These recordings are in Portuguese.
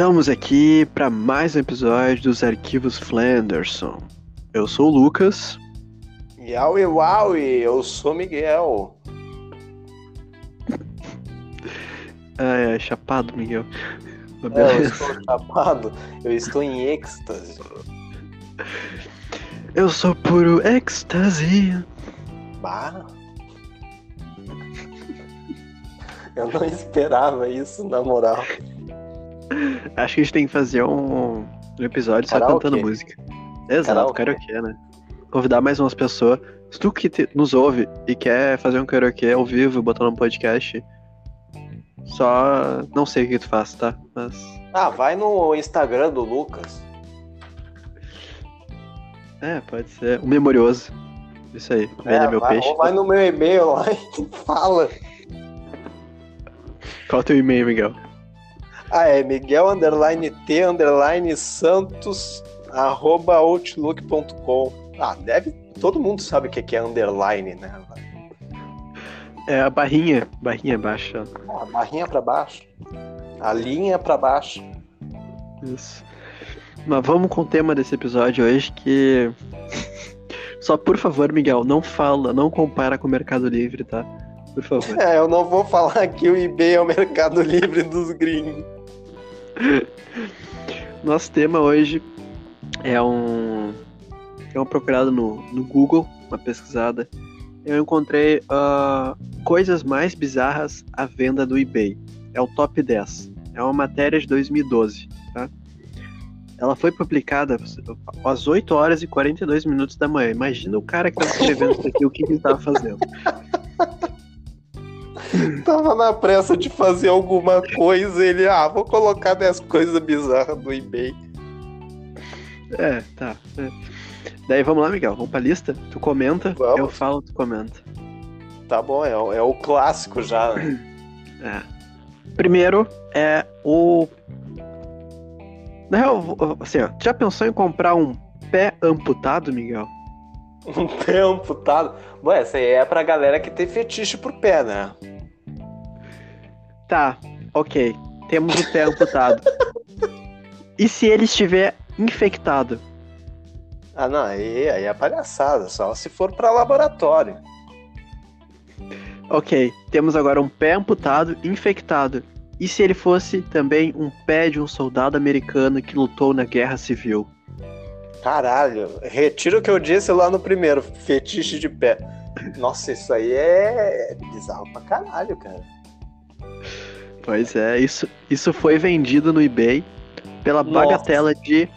Estamos aqui para mais um episódio dos Arquivos Flanderson. Eu sou o Lucas. Yaui Waui, eu sou Miguel. É, é chapado, Miguel. É, eu estou chapado, eu estou em êxtase. Eu sou puro êxtase. Bah. Eu não esperava isso, na moral. Acho que a gente tem que fazer um, um episódio só Karaokê. cantando música. Exato, Karaokê. karaokê, né? Convidar mais umas pessoas. Se tu que te- nos ouve e quer fazer um karaokê ao vivo, botar no podcast, só não sei o que tu faz, tá? Mas Ah, vai no Instagram do Lucas. é, pode ser. O memorioso. Isso aí. Venda É, meu vai, peixe. ou vai no meu e-mail lá e fala. Qual é o teu e-mail, Miguel? Ah, é Miguel underline T underline Santos arroba outlook.com. Ah, deve. Todo mundo sabe o que que é underline, né? É a barrinha. Barrinha baixa. A barrinha pra baixo. A linha pra baixo. Isso. Mas vamos com o tema desse episódio hoje que. Só por favor, Miguel, não fala, não compara com o Mercado Livre, tá? Por favor. É, eu não vou falar que o eBay é o mercado livre dos gringos. Nosso tema hoje é um. É um procurado no, no Google, uma pesquisada. Eu encontrei ah, coisas mais bizarras à venda do eBay. É o top 10. É uma matéria de 2012, tá? Ela foi publicada às 8 horas e 42 minutos da manhã. Imagina o cara que tá escrevendo isso aqui, o que, ele tava fazendo. Tava na pressa de fazer alguma coisa, ele, ah, vou colocar 10 coisas bizarras do eBay. É, tá. é. Daí vamos lá, Miguel. Vamos pra lista? Tu comenta, Vamos. eu falo, tu comenta. Tá bom, é, o- é o clássico já. né? É. Primeiro é o. Na real, assim, ó, tu já pensou em comprar um pé amputado, Miguel? Um pé amputado. Bom, essa aí é pra galera que tem fetiche por pé, né? Tá, ok. Temos o pé amputado. E se ele estiver infectado? Ah, não, aí, aí é palhaçada, só se for pra laboratório. Ok, temos agora um pé amputado infectado. E se ele fosse também um pé de um soldado americano que lutou na guerra civil? Caralho, retiro o que eu disse lá no primeiro, fetiche de pé. Nossa, isso aí é bizarro pra caralho, cara. Pois é, isso, isso foi vendido no eBay pela Nossa. bagatela de R$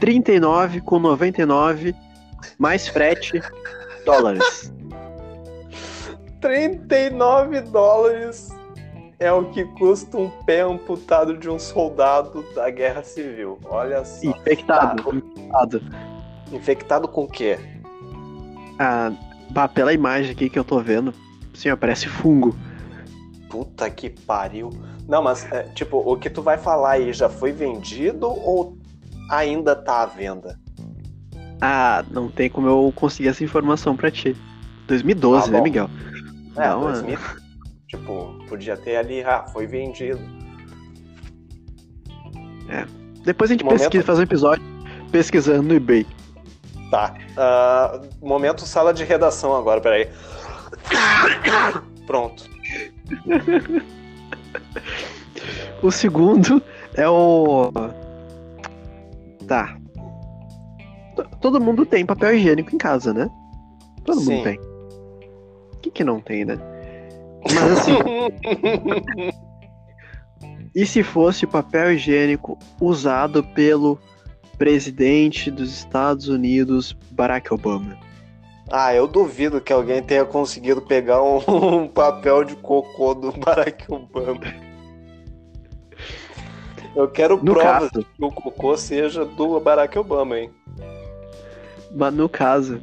39,99 mais frete dólares. 39 dólares é o que custa um pé amputado de um soldado da guerra civil. Olha só. Infectado. Tá. infectado. Infectado com o quê? Ah, pela imagem aqui que eu tô vendo, sim, ó, parece fungo. Puta que pariu. Não, mas, é, tipo, o que tu vai falar aí já foi vendido ou ainda tá à venda? Ah, não tem como eu conseguir essa informação pra ti. 2012, Ah, né. Miguel? É, Não, 2000. Tipo, podia ter ali, ah, foi vendido. Depois a gente Momento- pesquisa, faz um episódio pesquisando no eBay. Tá. Ah, momento sala de redação agora, peraí. Pronto. O segundo é o. Tá. Todo mundo tem papel higiênico em casa, né? Todo Sim. mundo tem. O que, que não tem, né? Mas assim, e se fosse papel higiênico usado pelo presidente dos Estados Unidos, Barack Obama? Ah, eu duvido que alguém tenha conseguido pegar um, um papel de cocô do Barack Obama. Eu quero No provas caso, que o cocô seja do Barack Obama, hein? mas no caso.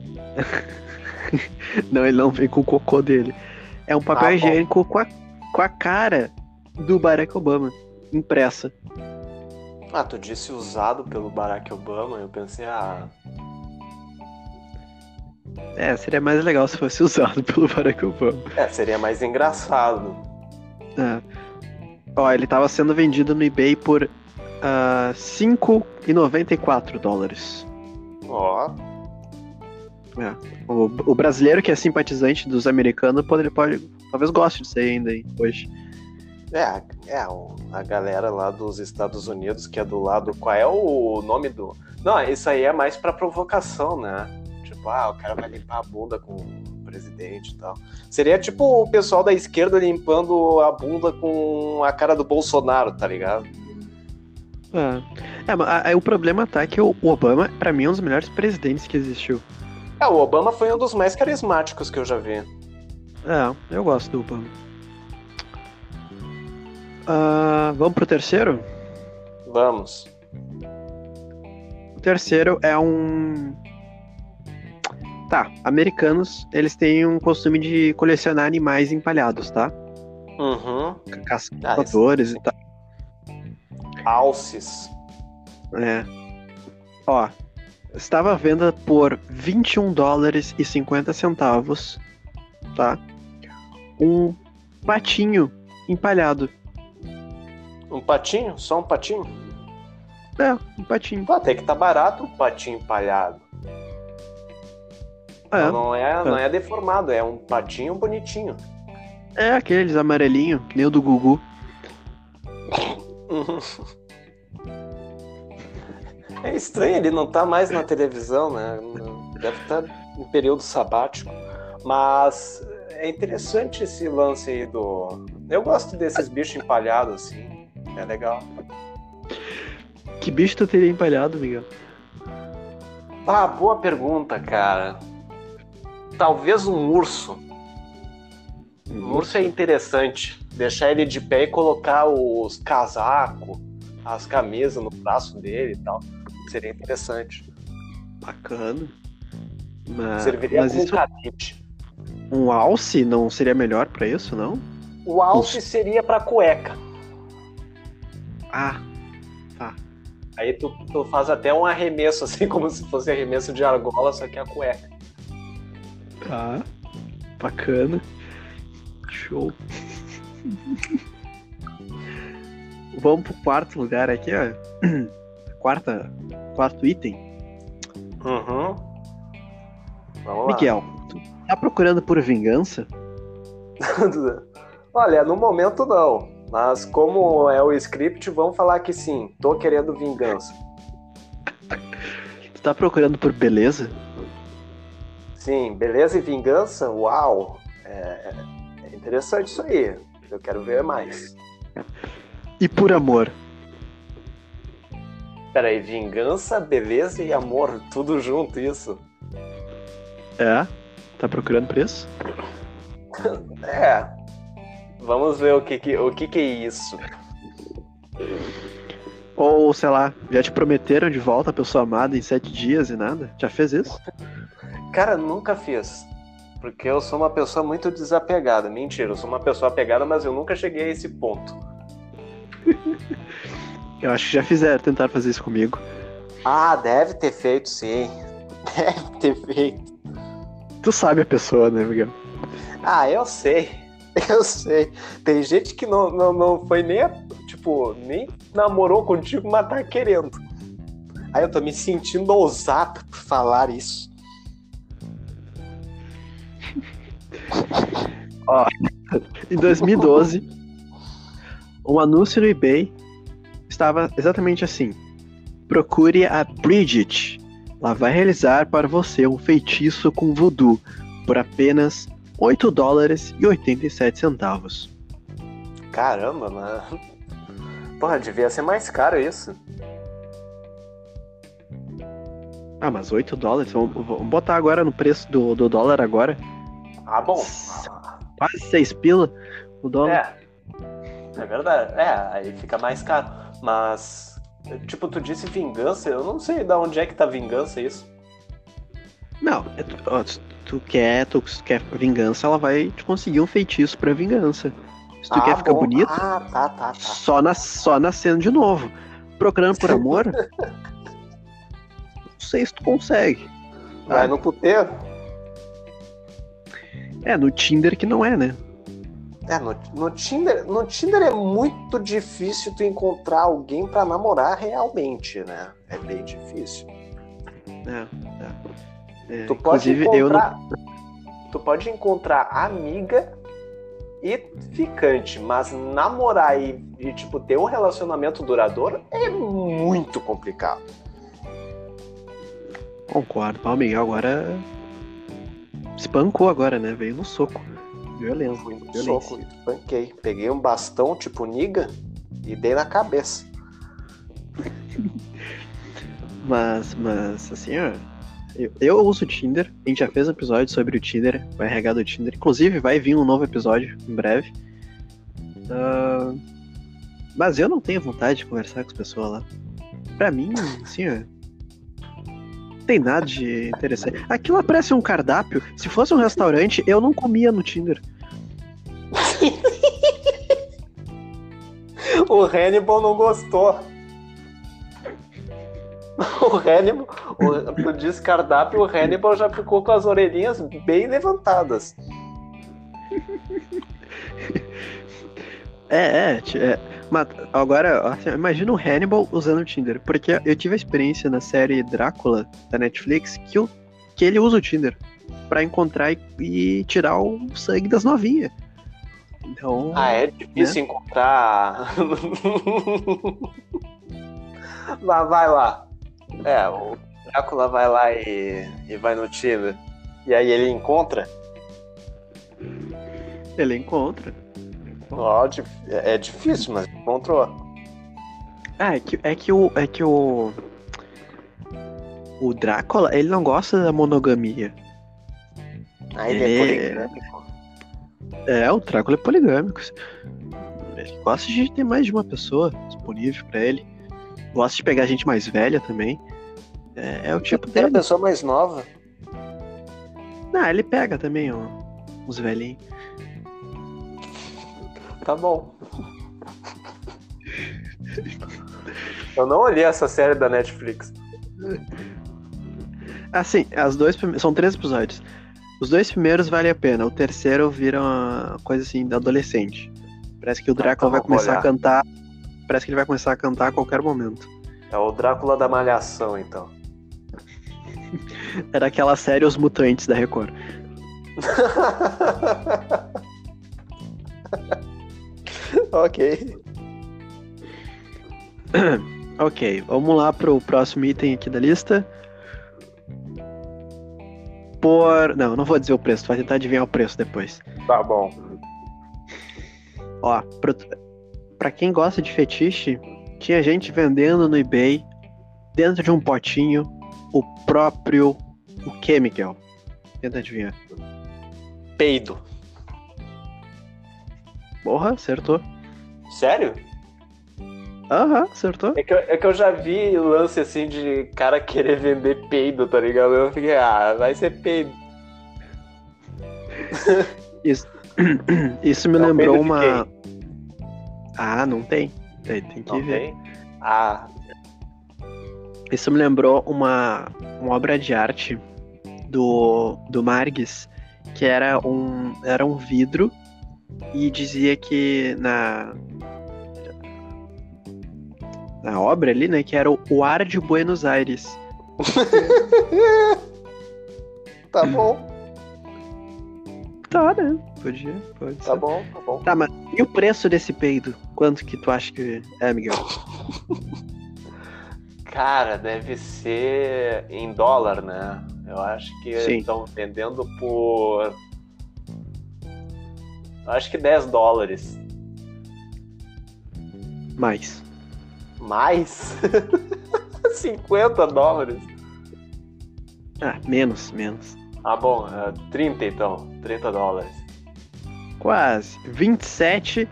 não, ele não vem com o cocô dele. É um papel Ah, higiênico com a, com a cara do Barack Obama impressa. Ah, tu disse usado pelo Barack Obama, eu pensei, ah, É, seria mais legal se fosse usado pelo Barack Obama. é, seria mais engraçado. É. Ó, ele tava sendo vendido no eBay por uh, 5,94 dólares. Ó, É. O, o brasileiro que é simpatizante dos americanos pode, pode talvez goste disso aí ainda hein, hoje. é, é a galera lá dos Estados Unidos que é do lado. Qual é o nome do. Não, isso aí é mais pra provocação, né? Tipo, ah, o cara vai limpar a bunda com o presidente e tal. Seria tipo o pessoal da esquerda limpando a bunda com a cara do Bolsonaro, tá ligado? É, é mas a- a- o problema tá que o Obama, pra mim, é um dos melhores presidentes que existiu. É, o Obama foi um dos mais carismáticos que eu já vi. É, eu gosto do Obama. Ah, vamos pro terceiro? Vamos. O terceiro é um. Tá, americanos, eles têm um costume de colecionar animais empalhados, tá? Uhum. Caçadores e tal. Alces. É. Ó, estava à venda por 21 dólares e 50 centavos, tá? Um patinho empalhado. Um patinho? Só um patinho? É, um patinho. Pô, até que tá barato o patinho empalhado. É, Não, é, não é deformado, é um patinho bonitinho. é aqueles amarelinho, que nem o do Gugu. É estranho, ele não tá mais na televisão, né? Deve estar em período sabático. Mas é interessante esse lance aí do. Eu gosto desses bichos empalhados, assim. É legal. Que bicho tu teria empalhado, Miguel? Ah, boa pergunta, cara. Talvez um urso. Um urso é interessante. Deixar ele de pé e colocar os casacos, as camisas no braço dele e tal. Seria interessante. Bacana. Mas, Serviria mas como isso, cabide. um alce não seria melhor pra isso, não? O alce seria pra cueca. Ah, Aí tu, tu faz até um arremesso, assim, como se fosse arremesso de argola, só que é a cueca. Tá. Bacana. Show. Vamos pro quarto lugar aqui, ó. Quarta, quarto item. Uhum. Vamos lá. Miguel, tu tá procurando por vingança? Olha, no momento não. Mas como é o script, vamos falar que sim. Tô querendo vingança. Tu tá procurando por beleza? Sim, beleza e vingança? Uau! É, é interessante isso aí. Eu quero ver mais. E por amor? Peraí, vingança, beleza e amor, tudo junto isso. É? Tá procurando por isso? É. Vamos ver o que que, o que, que é isso. Ou, sei lá, já te prometeram de volta a pessoa amada em sete dias e nada? Já fez isso? Cara, nunca fiz. Porque eu sou uma pessoa muito desapegada. Mentira, eu sou uma pessoa apegada, mas eu nunca cheguei a esse ponto. Eu acho que já fizeram, tentaram fazer isso comigo. Ah, deve ter feito sim. Deve ter feito. Tu sabe a pessoa, né, Miguel? Ah, eu sei. Eu sei. Tem gente que não, não, não foi nem, tipo, nem namorou contigo, mas tá querendo. Aí eu tô me sentindo ousado por falar isso. Em 2012, um anúncio no eBay estava exatamente assim: Procure a Bridget. Ela vai realizar para você um feitiço com voodoo por apenas 8 dólares e 87 centavos. Caramba, mano. Porra, devia ser mais caro isso. Ah, mas 8 dólares? Vamos, vamos botar agora no preço do, do dólar agora. Ah, bom. Quase 6 pila o dólar. É. É verdade. É, aí fica mais caro. Mas, tipo, tu disse vingança, eu não sei de onde é que tá vingança isso. Não, é tu, ó, tu- tu quer, tu quer vingança, ela vai te conseguir um feitiço pra vingança. Se tu Ah, quer ficar bom. bonito, Ah, tá, tá, tá. só, nas, só nascendo de novo. Procurando por amor? não sei se tu consegue. Vai Ah. no puteiro. É, no Tinder que não é, né? É, no, no, Tinder, no Tinder é muito difícil tu encontrar alguém para namorar realmente, né? É bem difícil. É, é. É, Tu pode inclusive, eu não. encontrar. Tu pode encontrar amiga e ficante, mas namorar e, e, tipo, ter um relacionamento duradouro é muito complicado. Concordo. Miguel agora. Espancou agora, né? Veio no soco. Violência. Fui no violência. soco e panquei. Peguei um bastão tipo niga e dei na cabeça. Mas, mas, assim, ó. Eu, eu uso o Tinder. A gente já fez um episódio sobre o Tinder, o RH do Tinder. Inclusive, vai vir um novo episódio em breve. Ah, mas eu não tenho vontade de conversar com as pessoas lá. Pra mim, assim, ó. Não tem nada de interessante. Aquilo parece um cardápio. Se fosse um restaurante, eu não comia no Tinder. O Hannibal não gostou. O Hannibal, o, tu diz cardápio, o Hannibal já ficou com as orelhinhas bem levantadas. É, é, é. Mas agora, assim, imagina o Hannibal usando o Tinder. Porque eu tive a experiência na série Drácula da Netflix que, que ele usa o Tinder pra encontrar e, e tirar o sangue das novinhas. Então. Ah, é difícil encontrar. Lá, vai lá. É, o Drácula vai lá e, e vai no Tinder. E aí ele encontra. Ele encontra. Ó, dif- é difícil, mas encontrou. Ah, é que, é que o. É que o. O Drácula, ele não gosta da monogamia. Aí ele é Ele- poligâmico. É, o Drácula é poligâmico. Ele gosta de ter mais de uma pessoa disponível pra ele. Gosta de pegar gente mais velha também. É, é o tipo Tem a dele. pessoa mais nova. Ah, ele pega também ó, os velhinhos. Tá bom. Eu não olhei essa série da Netflix. Assim, as dois prime- são três episódios. Os dois primeiros vale a pena. O terceiro vira uma coisa assim da adolescente. Parece que o Drácula então vai começar olhar. a cantar. Parece que ele vai começar a cantar a qualquer momento. É o Drácula da Malhação, então. Era aquela série Os Mutantes da Record. ok. Ok, vamos lá pro próximo item aqui da lista. Por. Não, não vou dizer o preço, vai tentar adivinhar o preço depois. Tá bom. Ó, pro... pra quem gosta de fetiche, tinha gente vendendo no eBay, dentro de um potinho, o próprio. O que, Miguel? Tenta adivinhar. Peido. Porra, acertou. Sério? Aham, acertou. É que, eu, é que eu já vi lance assim de cara querer vender peido, tá ligado? Eu fiquei, ah, vai ser peido. Isso me É o lembrou uma. Ah, não tem. Tem, tem que Não ver. tem? Ah, Isso me lembrou uma, uma obra de arte do, do Margues, que era um, era um vidro e dizia que na, na obra ali, né, que era o, o ar de Buenos Aires. tá bom, Tá, né? Podia, pode tá ser. bom, tá bom. Tá, mas e o preço desse peido? Quanto que tu acha que é, Miguel? Cara, deve ser em dólar, né? Eu acho que estão vendendo por. Acho que 10 dólares. Mais. Mais? 50 dólares? Ah, menos, menos. Ah, bom, é 30 então. 30 dólares. Quase. 27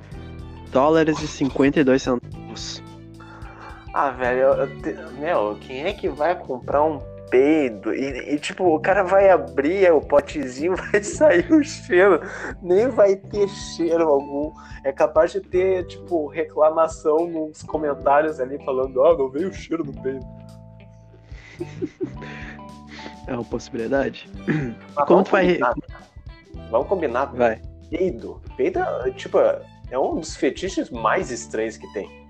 dólares e 52 centavos. Ah, velho, eu- eu meu, quem é que vai comprar um peido? E, e, tipo, o cara vai abrir o potezinho, vai sair o cheiro. Nem vai ter cheiro algum. É capaz de ter, tipo, reclamação nos comentários ali falando, ó, não veio o cheiro do peido. É uma possibilidade? Mas Como vamos tu vai- combinar. Vamos combinar. Vai. Peido peida, tipo, é um dos fetiches mais estranhos que tem.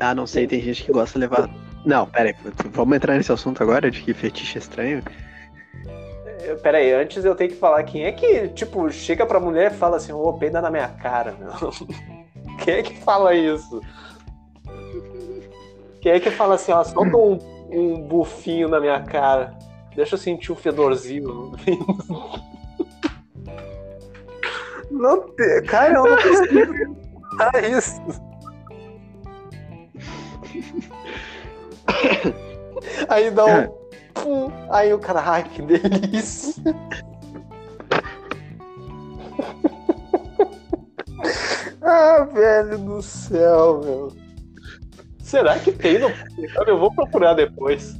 Ah, não sei, tem gente que gosta de levar. Não, pera aí, vamos entrar nesse assunto agora de que fetiche estranho? É, Pera aí, antes eu tenho que falar quem é que, tipo, chega pra mulher e fala assim, ô, peida na minha cara, meu. Quem é que fala isso? Quem é que fala assim, ó, solta um, um bufinho na minha cara. Deixa eu sentir o fedorzinho. Não tem. Cara, eu não consigo. Ah, isso. Aí dá um. Pum, aí o cara, ai, que delícia. ah, velho do céu, meu. Será que tem no Eu vou procurar depois.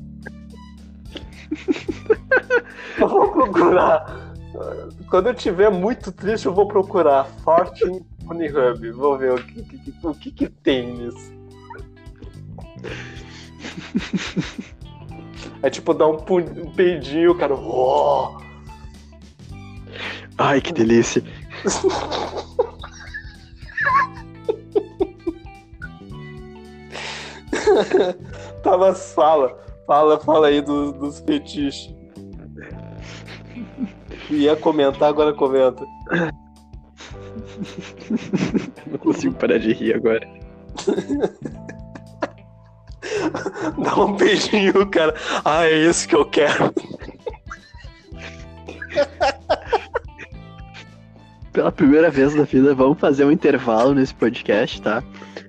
Eu vou procurar. Quando eu tiver muito triste, eu vou procurar Fortune Unihub. Vou ver o que, que- o que, que tem nisso. É tipo dar um, um peidinho, cara. Oh! Ai, que delícia. Tá, mas fala. Fala, fala aí do- dos fetiches. Ia comentar, agora comenta. Não consigo parar de rir agora. Dá um beijinho, cara. Ah, é isso que eu quero. Pela primeira vez na vida, vamos fazer um intervalo nesse podcast, tá?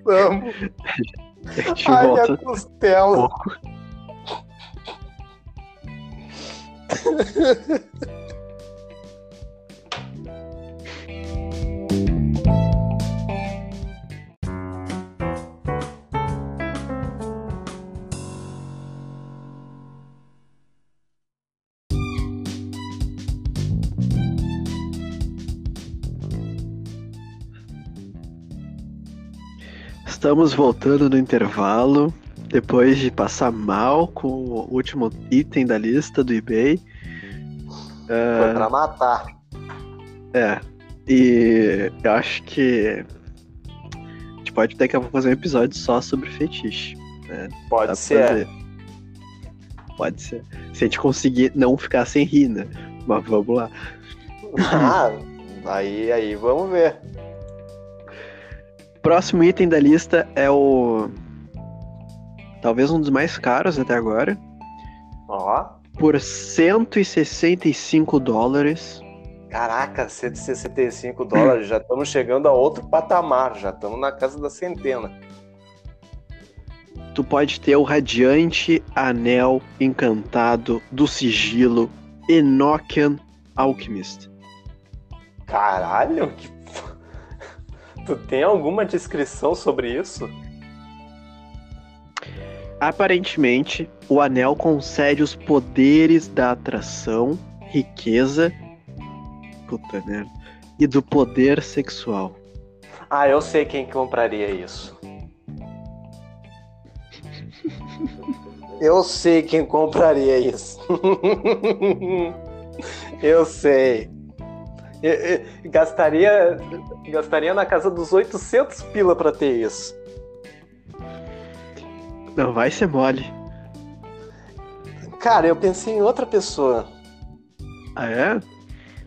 Vamos. A gente Ai, volta. minha costela. Estamos voltando no intervalo, depois de passar mal com o último item da lista do eBay. Foi pra matar. É. E eu acho que a gente pode daqui a pouco fazer um episódio só sobre fetiche. Dá Pode pra ser. fazer. Pode ser. Se a gente conseguir não ficar sem rir, né? Mas vamos lá. Ah, aí, aí, vamos ver. Próximo item da lista é o. Talvez um dos mais caros até agora. Ó. Por 165 dólares. Caraca, 165 dólares. Já estamos chegando a outro patamar. Já estamos na casa da centena. Tu pode ter o radiante anel encantado do sigilo Enochian Alchemist. Caralho, que... tu tem alguma descrição sobre isso? Aparentemente, o anel concede os poderes da atração, riqueza, puta merda, e do poder sexual. Ah, eu sei quem compraria isso. Eu sei quem compraria isso. eu sei. Eu- eu gastaria, gastaria na casa dos 800 pila pra ter isso. Não vai ser mole. Cara, eu pensei em outra pessoa. Ah, é?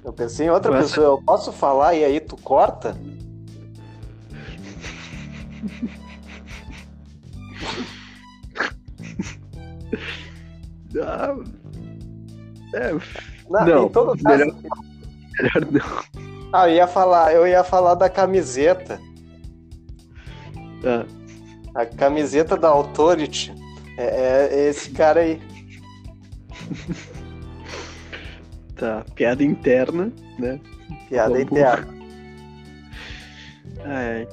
Eu pensei em outra pessoa. Eu posso falar e aí tu corta? Ah, é, Não, Não, em todo caso. melhor- melhor não. Ah, eu ia falar, eu ia falar da camiseta. Ah, A camiseta da Authority. É, é- esse cara aí. tá, piada interna, né? Piada Vamos- interna. É.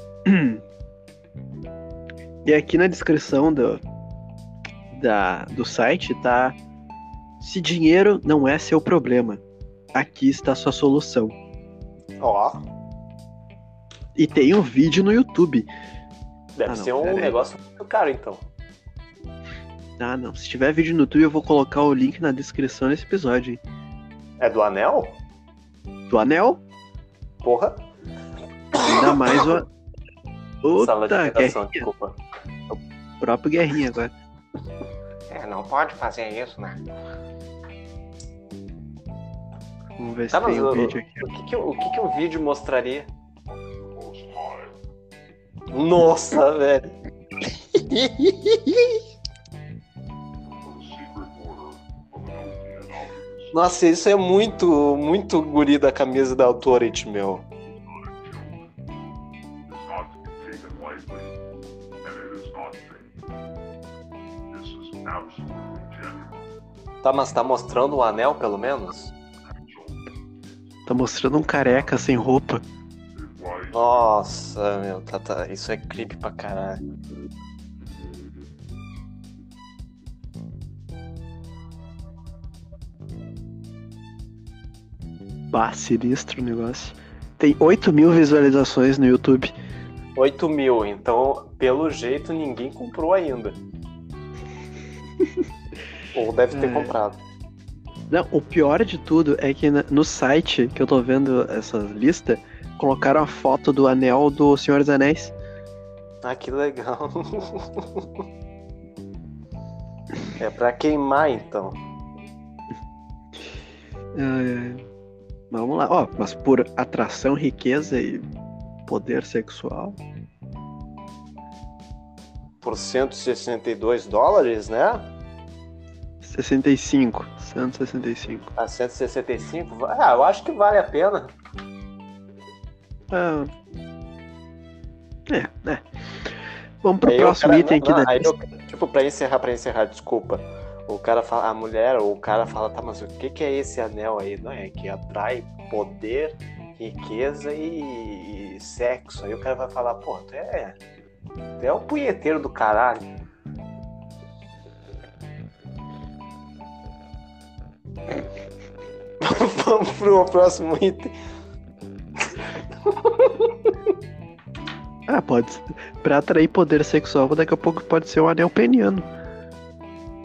E aqui na descrição do, da, do site tá: Se dinheiro não é seu problema, aqui está a sua solução. Ó, E tem um vídeo no YouTube. deve Ah, não, ser um aí. negócio muito caro, então. Ah, não. Se tiver vídeo no YouTube, eu vou colocar o link na descrição desse episódio. hein? É do anel? do anel. Porra. Ainda mais o. Sala de Puta, redação, guerrinha. desculpa. Próprio guerrinha agora. É, não pode fazer isso, né? Vamos ver se Tá, mas tem um o, vídeo aqui. o, que, que, o que, que o vídeo mostraria? Nossa, velho. Nossa, isso é muito, muito guri da camisa da Authority, meu. Tá, mas tá mostrando o anel, pelo menos? Tá mostrando um careca sem roupa. Nossa, meu, tá, tá, isso é creepy pra caralho. Bah, sinistro o negócio. Tem 8 mil visualizações no YouTube. 8 mil, então, pelo jeito, ninguém comprou ainda. Ou deve ter É. comprado. Não, o pior de tudo é que no site que eu tô vendo essa lista, colocaram a foto do anel do Senhor dos Anéis. Ah, que legal. é pra queimar, então. Ai. Vamos lá. Ó, mas por atração, riqueza e poder sexual. Por 162 dólares, né? 65. 165. A 165? va- Ah, eu acho que vale a pena. Ah. É, né? Vamos pro Aí próximo cara- item aqui não, da lista. eu- Tipo, pra encerrar, pra encerrar, desculpa. O cara fala, a mulher ou o cara fala, tá, mas o que, que é esse anel aí? Não é que atrai poder, riqueza e, e sexo. Aí o cara vai falar, pô, tu é. Tu é o punheteiro do caralho. Vamos pro próximo item. Ah, pode ser. Pra atrair poder sexual, daqui a pouco pode ser um anel peniano.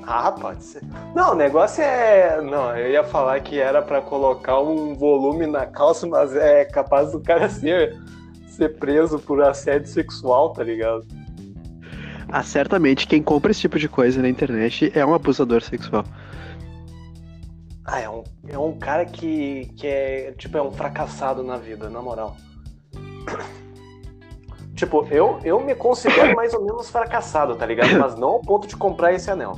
Ah, pode ser. Não, o negócio é. Não, eu ia falar que era pra colocar um volume na calça, mas é capaz do cara ser, ser preso por assédio sexual, tá ligado? Ah, certamente quem compra esse tipo de coisa na internet é um abusador sexual. Ah, é um, é um cara que, que é. Tipo, é um fracassado na vida, na moral. Tipo, eu, eu me considero mais ou menos fracassado, tá ligado? Mas não ao ponto de comprar esse anel.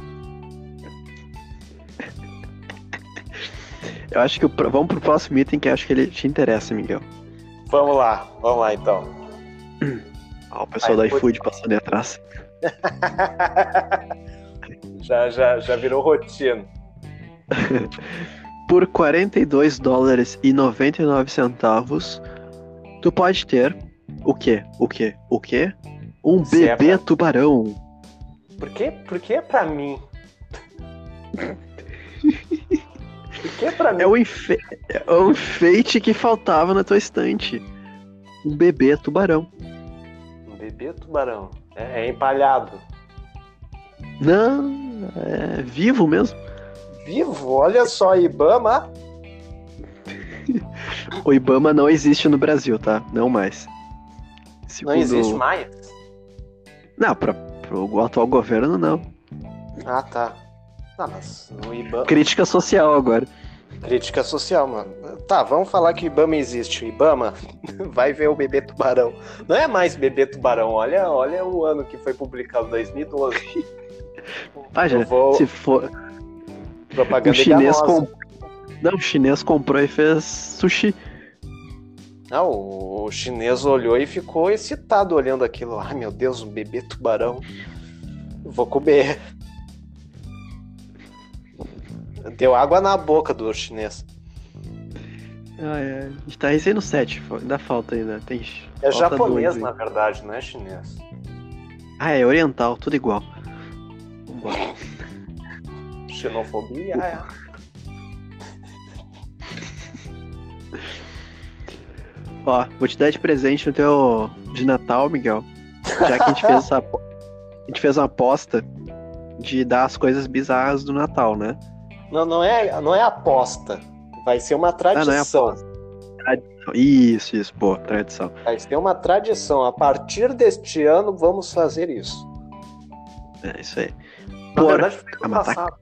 Eu acho que o, vamos pro próximo item que eu acho que ele te interessa, Miguel. Vamos lá, vamos lá então. Ó, o pessoal da iFood. iFood passando ali atrás. já, já, já virou rotina. Por 42 dólares e 99 centavos, tu pode ter o quê? O quê? O quê? Um Se é bebê pra- tubarão. Por que, por que é pra mim? Por que é pra mim? É o, enfe... é o enfeite que faltava na tua estante. Um bebê tubarão. Um bebê tubarão. É, é empalhado. Não, é vivo mesmo. Vivo? Olha só, Ibama. O Ibama não existe no Brasil, tá? Não mais. Não Segundo- existe mais? Não, pra, pro atual governo não. Ah, tá. Ah, mas no Ibama. Crítica social agora. Crítica social, mano. Tá, vamos falar que o Ibama existe. O Ibama vai ver o bebê tubarão. Não é mais bebê tubarão. Olha, olha o ano que foi publicado, 2012. Ah, já, vou- se for. Propaganda O chinês enganosa. com... Não, o chinês comprou e fez sushi. Ah, o, chinês olhou e ficou excitado olhando aquilo. Ai, meu Deus, um bebê tubarão. Vou comer. Deu água na boca do chinês. Ai, ai. A gente tá recém no 7, ainda falta ainda. Tem É falta japonês, dois na verdade, não é chinês. Ah, é oriental, tudo igual. Xenofobia, é. Ó, vou te dar de presente no teu de Natal, Miguel. Já que a gente fez essa a gente fez uma aposta de dar as coisas bizarras do Natal, né? Não, não é, não é aposta. Vai ser uma Ah, é tradição. tradição. Isso, isso, pô, tradição. Mas tem uma tradição. A partir deste ano, vamos fazer isso. É isso aí. Na Por verdade, foi ano matar- passado.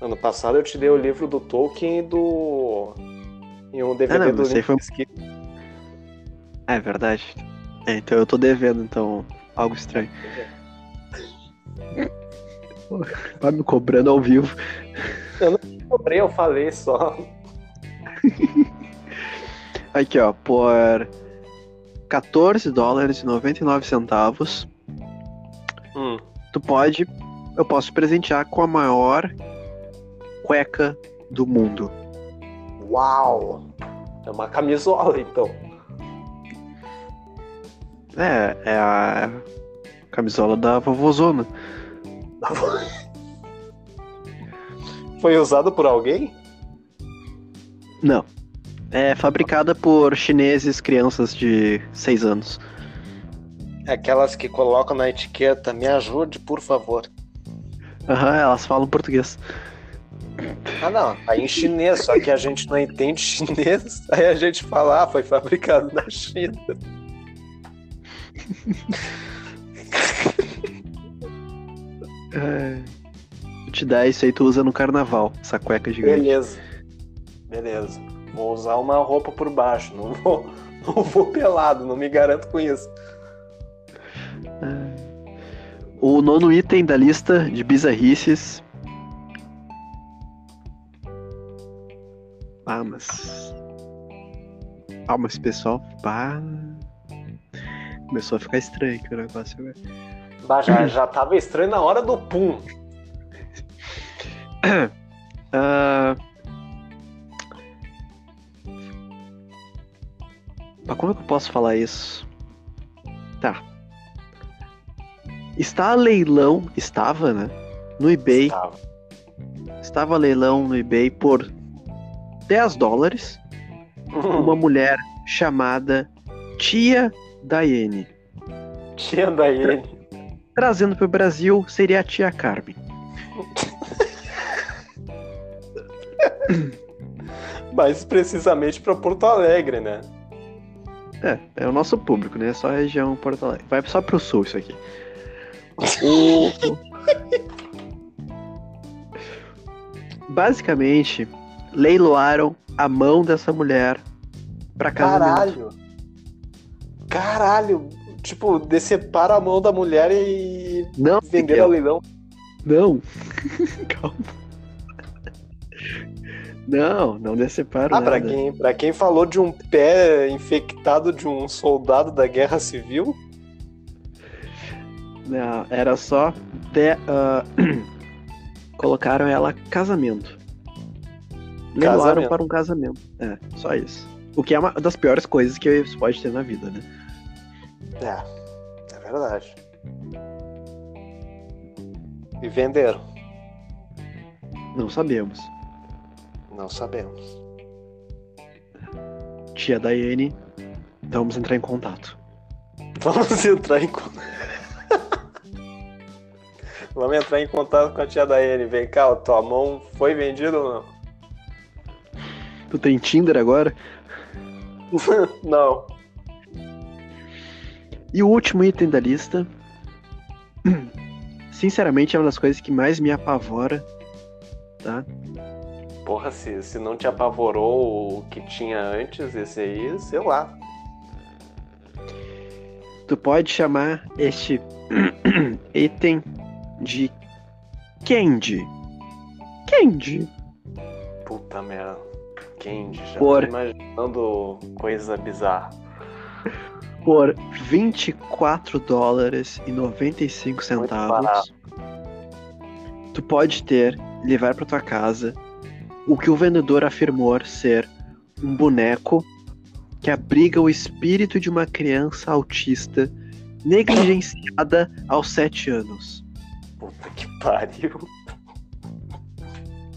Ano passado eu te dei o livro do Tolkien e do. E um DVD Ah, não, do aí foi- Limp Bizkit. É verdade. É, então eu tô devendo, então, algo estranho. Vai me cobrando ao vivo. Cobrei, eu falei só. Aqui, ó, por 14 dólares e 99 centavos, Hum. tu pode, eu posso presentear com a maior cueca do mundo. Uau! É uma camisola, então. É, é a camisola da vovozona. Foi usado por alguém? Não. É fabricada por chineses, crianças de 6 anos. Aquelas que colocam na etiqueta, me ajude, por favor. Aham, elas falam português. Ah, não, tá em chinês, só que a gente não entende chinês. Aí a gente fala, ah, foi fabricado na China. É. Vou te dar isso aí, tu usa no carnaval, essa cueca gigante. Beleza. Beleza. Vou usar uma roupa por baixo. Não vou, não vou pelado, não me garanto com isso. O nono item da lista de bizarrices. Ah, mas. Ah, mas pessoal. Pá. Começou a ficar estranho aqui o negócio agora. Bah, já, já tava estranho na hora do pum. Ah, Mas como é que eu posso falar isso? Tá. Está a leilão, estava, né? No eBay, Tava. estava a leilão no eBay por 10 dólares uma mulher chamada Tia Daiane. Tia Daiane. Trazendo para o Brasil seria a Tia Carmen. Mais precisamente pra Porto Alegre, né? É, é o nosso público, né? Só a região Porto Alegre. Vai só pro sul isso aqui. O- Basicamente, leiloaram a mão dessa mulher pra casamento. Caralho. Caralho. Tipo, decepara a mão da mulher e Não, vender ao leilão. não. Calma. Não, não deceparo Ah, pra nada. quem, pra quem falou de um pé infectado de um soldado da guerra civil, Não, era só de, ah, colocaram ela casamento. Leiloaram Casamento. para um casamento. É, só isso. O que é uma das piores coisas que você pode ter na vida, né? é, é verdade. E venderam? Não sabemos. Não sabemos. Tia Daiane, vamos entrar em contato. Vamos entrar em con- Vamos entrar em contato com a tia Daiane. Vem cá, tua mão foi vendida ou não? Tu tem Tinder agora? não. E o último item da lista. Sinceramente, é uma das coisas que mais me apavora. Tá? Porra, se, se não te apavorou o que tinha antes, esse aí, sei lá. Tu pode chamar este item de Candy. Candy. Puta merda. Candy, já Por- tô imaginando coisa bizarra. por 24 dólares e 95 centavos. Tu pode ter e levar para tua casa o que o vendedor afirmou ser um boneco que abriga o espírito de uma criança autista negligenciada aos 7 anos. Puta que pariu.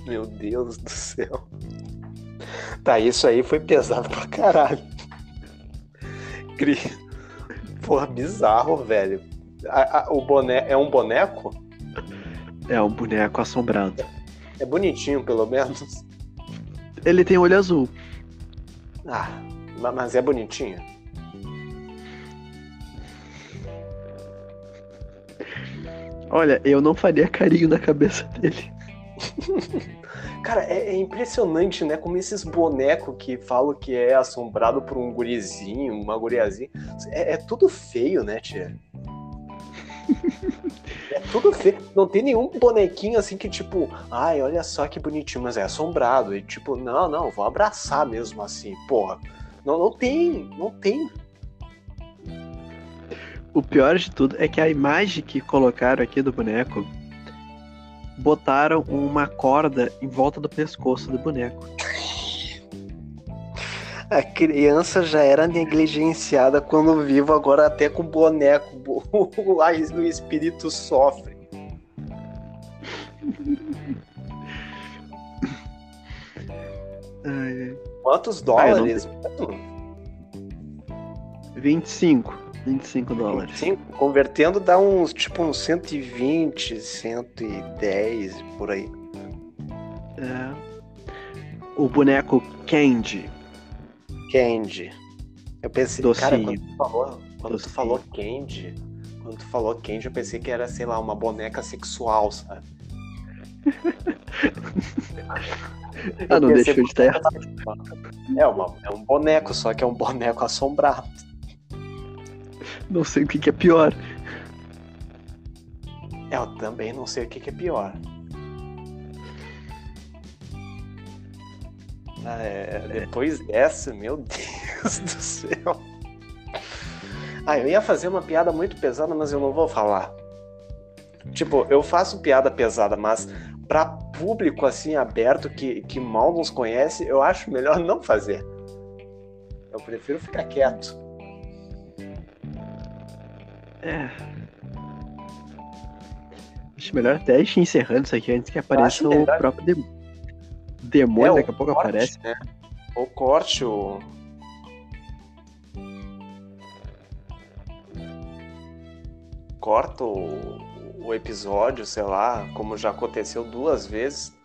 Meu Deus do céu. Tá, isso aí foi pesado pra caralho. Cri... Porra, bizarro, velho. A- a- o boné é um boneco? É um boneco assombrado. É bonitinho, pelo menos. Ele tem olho azul. Ah, ma- mas é bonitinho. Olha, eu não faria carinho na cabeça dele. Cara, é, é impressionante, né? Como esses bonecos que falam que é assombrado por um gurizinho, uma guriazinha. É, é tudo feio, né, tia? É tudo feio. Não tem nenhum bonequinho assim que, tipo, ai, olha só que bonitinho, mas é assombrado. E tipo, não, não, vou abraçar mesmo assim, porra. Não, não tem, não tem. O pior de tudo é que a imagem que colocaram aqui do boneco botaram uma corda em volta do pescoço do boneco. A criança já era negligenciada quando vivo, agora até com boneco. O espírito sofre. Quantos Ah, eu não dólares? 25. 25 dólares. Sim, convertendo dá uns tipo uns 120, 110 por aí. É. O boneco Candy. Candy. Eu pensei, Docinho. cara, quando tu falou, quando tu falou Candy, quando tu falou Candy, eu pensei que era, sei lá, uma boneca sexual, sabe? Ah, não deixou de estar errado. É, uma, é um boneco, só que é um boneco assombrado. Não sei o que, que é pior. É, eu também não sei o que, que é pior. Ah, é, depois dessa, meu Deus do céu. Ah, eu ia fazer uma piada muito pesada, mas eu não vou falar. Tipo, eu faço piada pesada, mas pra público assim aberto que, que mal nos conhece, eu acho melhor não fazer. Eu prefiro ficar quieto. É. Acho melhor até ir encerrando isso aqui antes que apareça o próprio dem- demônio. É, daqui a pouco corte, aparece. né? O corte, o. Corta o, o episódio, sei lá, como já aconteceu duas vezes.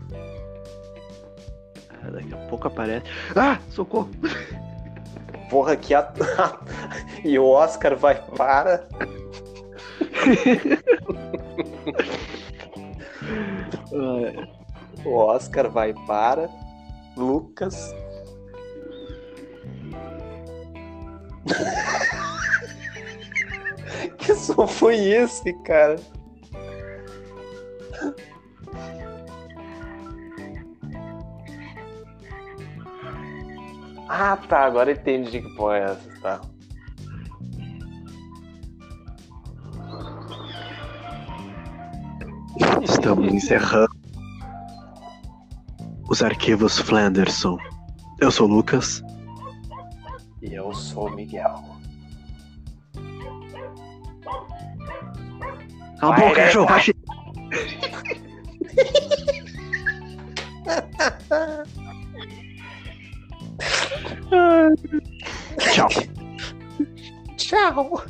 Ah, daqui a pouco aparece. Ah, socorro! Porra, que a... E o Oscar vai para. O Oscar vai para. Lucas. que som foi esse, cara? Ah, tá. Agora entendi que porra é essa, tá? Estamos encerrando os arquivos Flanderson. Eu sou o Lucas. E eu sou o Miguel. Cala a boca, né, cachorro! vai. Ciao. Ciao.